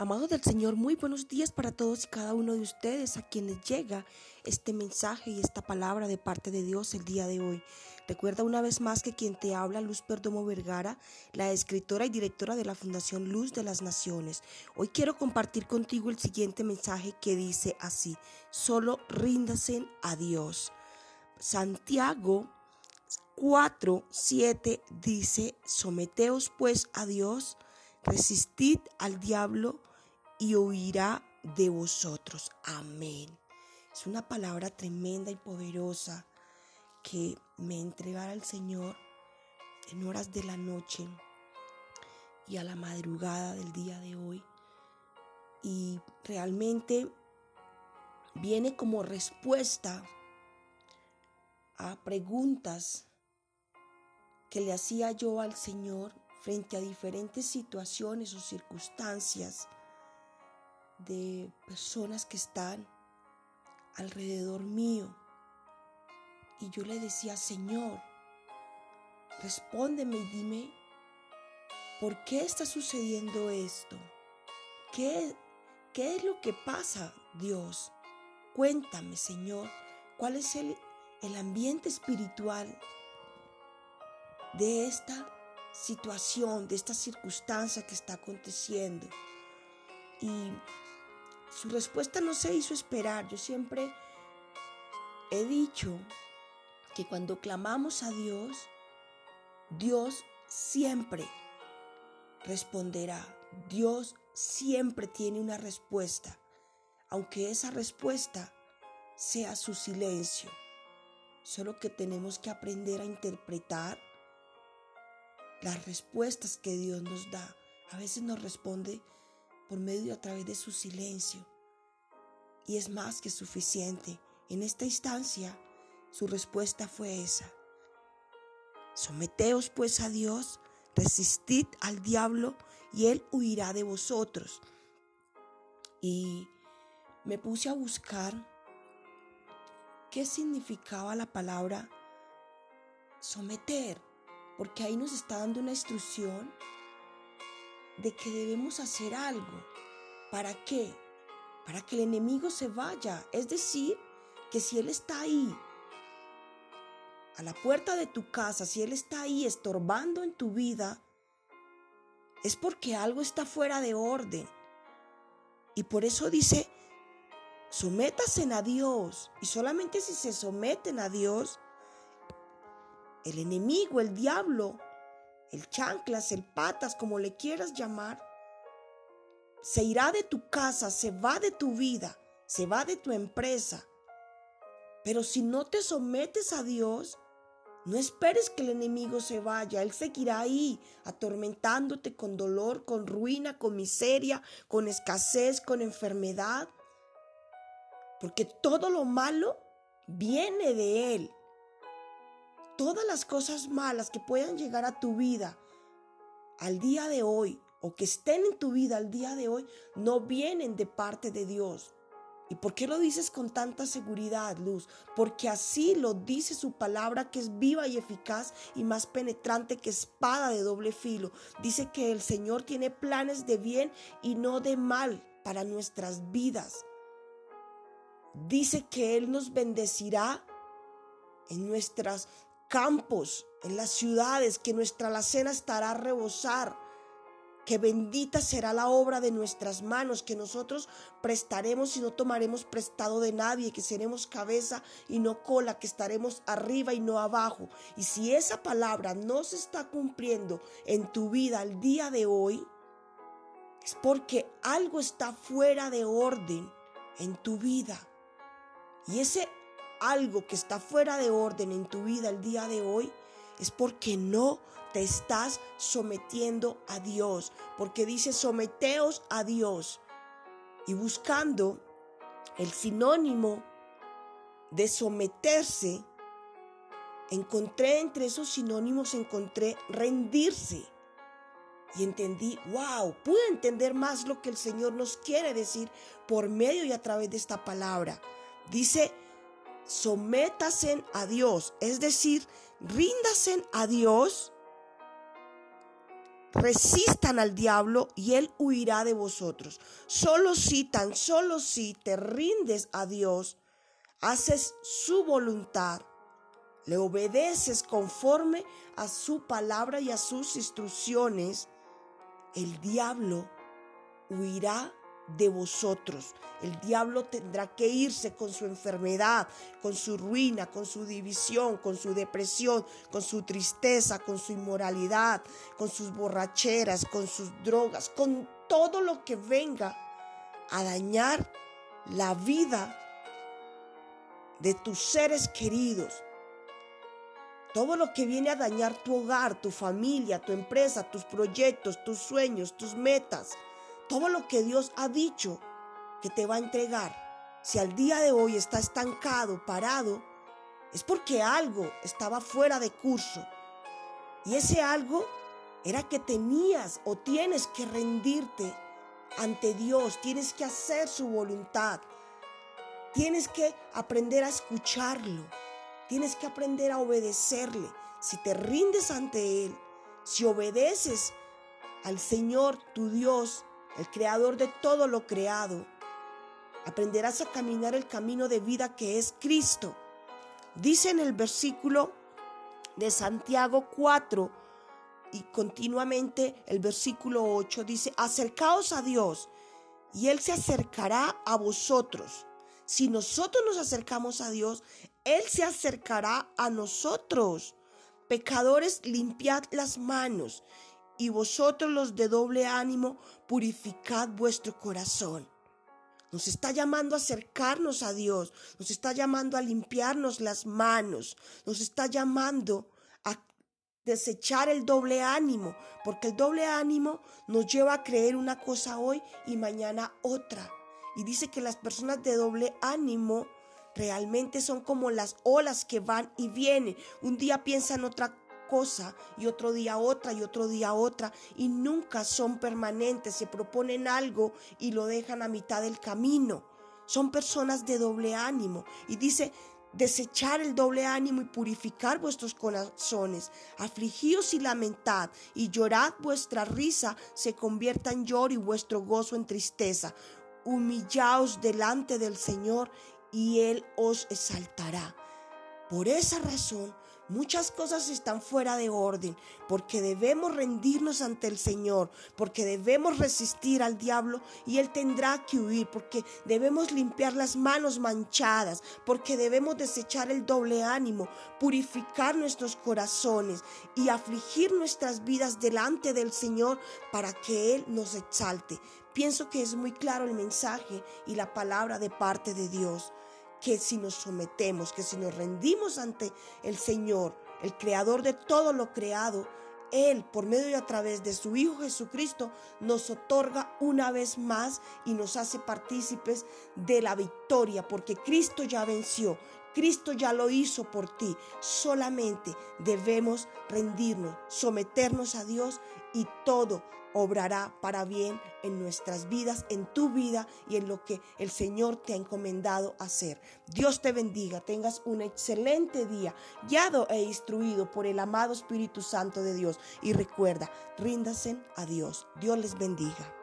Amados del Señor, muy buenos días para todos y cada uno de ustedes a quienes llega este mensaje y esta palabra de parte de Dios el día de hoy. Recuerda una vez más que quien te habla, Luz Perdomo Vergara, la escritora y directora de la Fundación Luz de las Naciones. Hoy quiero compartir contigo el siguiente mensaje que dice así, solo ríndasen a Dios. Santiago 4, 7 dice, someteos pues a Dios, resistid al diablo y huirá de vosotros. Amén. Es una palabra tremenda y poderosa que me entregará el Señor en horas de la noche y a la madrugada del día de hoy. Y realmente viene como respuesta a preguntas que le hacía yo al Señor frente a diferentes situaciones o circunstancias de personas que están alrededor mío. Y yo le decía, Señor, respóndeme y dime, ¿por qué está sucediendo esto? ¿Qué, qué es lo que pasa, Dios? Cuéntame, Señor, cuál es el, el ambiente espiritual de esta situación, de esta circunstancia que está aconteciendo. Y su respuesta no se hizo esperar. Yo siempre he dicho que cuando clamamos a Dios, Dios siempre responderá. Dios siempre tiene una respuesta, aunque esa respuesta sea su silencio. Solo que tenemos que aprender a interpretar las respuestas que Dios nos da. A veces nos responde por medio a través de su silencio. Y es más que suficiente. En esta instancia, su respuesta fue esa. Someteos pues a Dios, resistid al diablo y él huirá de vosotros. Y me puse a buscar qué significaba la palabra someter, porque ahí nos está dando una instrucción de que debemos hacer algo. ¿Para qué? Para que el enemigo se vaya. Es decir, que si Él está ahí, a la puerta de tu casa, si Él está ahí estorbando en tu vida, es porque algo está fuera de orden. Y por eso dice, sométasen a Dios. Y solamente si se someten a Dios, el enemigo, el diablo, el chanclas, el patas, como le quieras llamar, se irá de tu casa, se va de tu vida, se va de tu empresa. Pero si no te sometes a Dios, no esperes que el enemigo se vaya, Él seguirá ahí, atormentándote con dolor, con ruina, con miseria, con escasez, con enfermedad. Porque todo lo malo viene de Él todas las cosas malas que puedan llegar a tu vida al día de hoy o que estén en tu vida al día de hoy no vienen de parte de Dios. ¿Y por qué lo dices con tanta seguridad, Luz? Porque así lo dice su palabra que es viva y eficaz y más penetrante que espada de doble filo. Dice que el Señor tiene planes de bien y no de mal para nuestras vidas. Dice que Él nos bendecirá en nuestras campos, en las ciudades, que nuestra alacena estará a rebosar, que bendita será la obra de nuestras manos, que nosotros prestaremos y no tomaremos prestado de nadie, que seremos cabeza y no cola, que estaremos arriba y no abajo. Y si esa palabra no se está cumpliendo en tu vida al día de hoy, es porque algo está fuera de orden en tu vida. Y ese algo que está fuera de orden en tu vida el día de hoy, es porque no te estás sometiendo a Dios, porque dice someteos a Dios. Y buscando el sinónimo de someterse, encontré entre esos sinónimos, encontré rendirse. Y entendí, wow, pude entender más lo que el Señor nos quiere decir por medio y a través de esta palabra. Dice, sométasen a Dios, es decir, ríndasen a Dios resistan al diablo y él huirá de vosotros. Solo si, tan solo si te rindes a Dios, haces su voluntad, le obedeces conforme a su palabra y a sus instrucciones, el diablo huirá de vosotros. El diablo tendrá que irse con su enfermedad, con su ruina, con su división, con su depresión, con su tristeza, con su inmoralidad, con sus borracheras, con sus drogas, con todo lo que venga a dañar la vida de tus seres queridos. Todo lo que viene a dañar tu hogar, tu familia, tu empresa, tus proyectos, tus sueños, tus metas todo lo que Dios ha dicho que te va a entregar, si al día de hoy está estancado, parado, es porque algo estaba fuera de curso. Y ese algo era que tenías o tienes que rendirte ante Dios, tienes que hacer su voluntad, tienes que aprender a escucharlo, tienes que aprender a obedecerle. Si te rindes ante Él, si obedeces al Señor tu Dios, el creador de todo lo creado. Aprenderás a caminar el camino de vida que es Cristo. Dice en el versículo de Santiago 4 y continuamente el versículo 8 dice, acercaos a Dios y Él se acercará a vosotros. Si nosotros nos acercamos a Dios, Él se acercará a nosotros. Pecadores, limpiad las manos y vosotros los de doble ánimo, purificad vuestro corazón. Nos está llamando a acercarnos a Dios, nos está llamando a limpiarnos las manos, nos está llamando a desechar el doble ánimo, porque el doble ánimo nos lleva a creer una cosa hoy y mañana otra. Y dice que las personas de doble ánimo realmente son como las olas que van y vienen. Un día piensan otra cosa y otro día otra y otro día otra y nunca son permanentes, se proponen algo y lo dejan a mitad del camino. Son personas de doble ánimo y dice, desechar el doble ánimo y purificar vuestros corazones, afligíos y lamentad, y llorad vuestra risa se convierta en lloro y vuestro gozo en tristeza. Humillaos delante del Señor y Él os exaltará. Por esa razón, Muchas cosas están fuera de orden porque debemos rendirnos ante el Señor, porque debemos resistir al diablo y Él tendrá que huir, porque debemos limpiar las manos manchadas, porque debemos desechar el doble ánimo, purificar nuestros corazones y afligir nuestras vidas delante del Señor para que Él nos exalte. Pienso que es muy claro el mensaje y la palabra de parte de Dios que si nos sometemos, que si nos rendimos ante el Señor, el creador de todo lo creado, Él, por medio y a través de su Hijo Jesucristo, nos otorga una vez más y nos hace partícipes de la victoria, porque Cristo ya venció, Cristo ya lo hizo por ti. Solamente debemos rendirnos, someternos a Dios y todo obrará para bien en nuestras vidas, en tu vida y en lo que el Señor te ha encomendado hacer. Dios te bendiga, tengas un excelente día, guiado e instruido por el amado Espíritu Santo de Dios. Y recuerda, ríndasen a Dios. Dios les bendiga.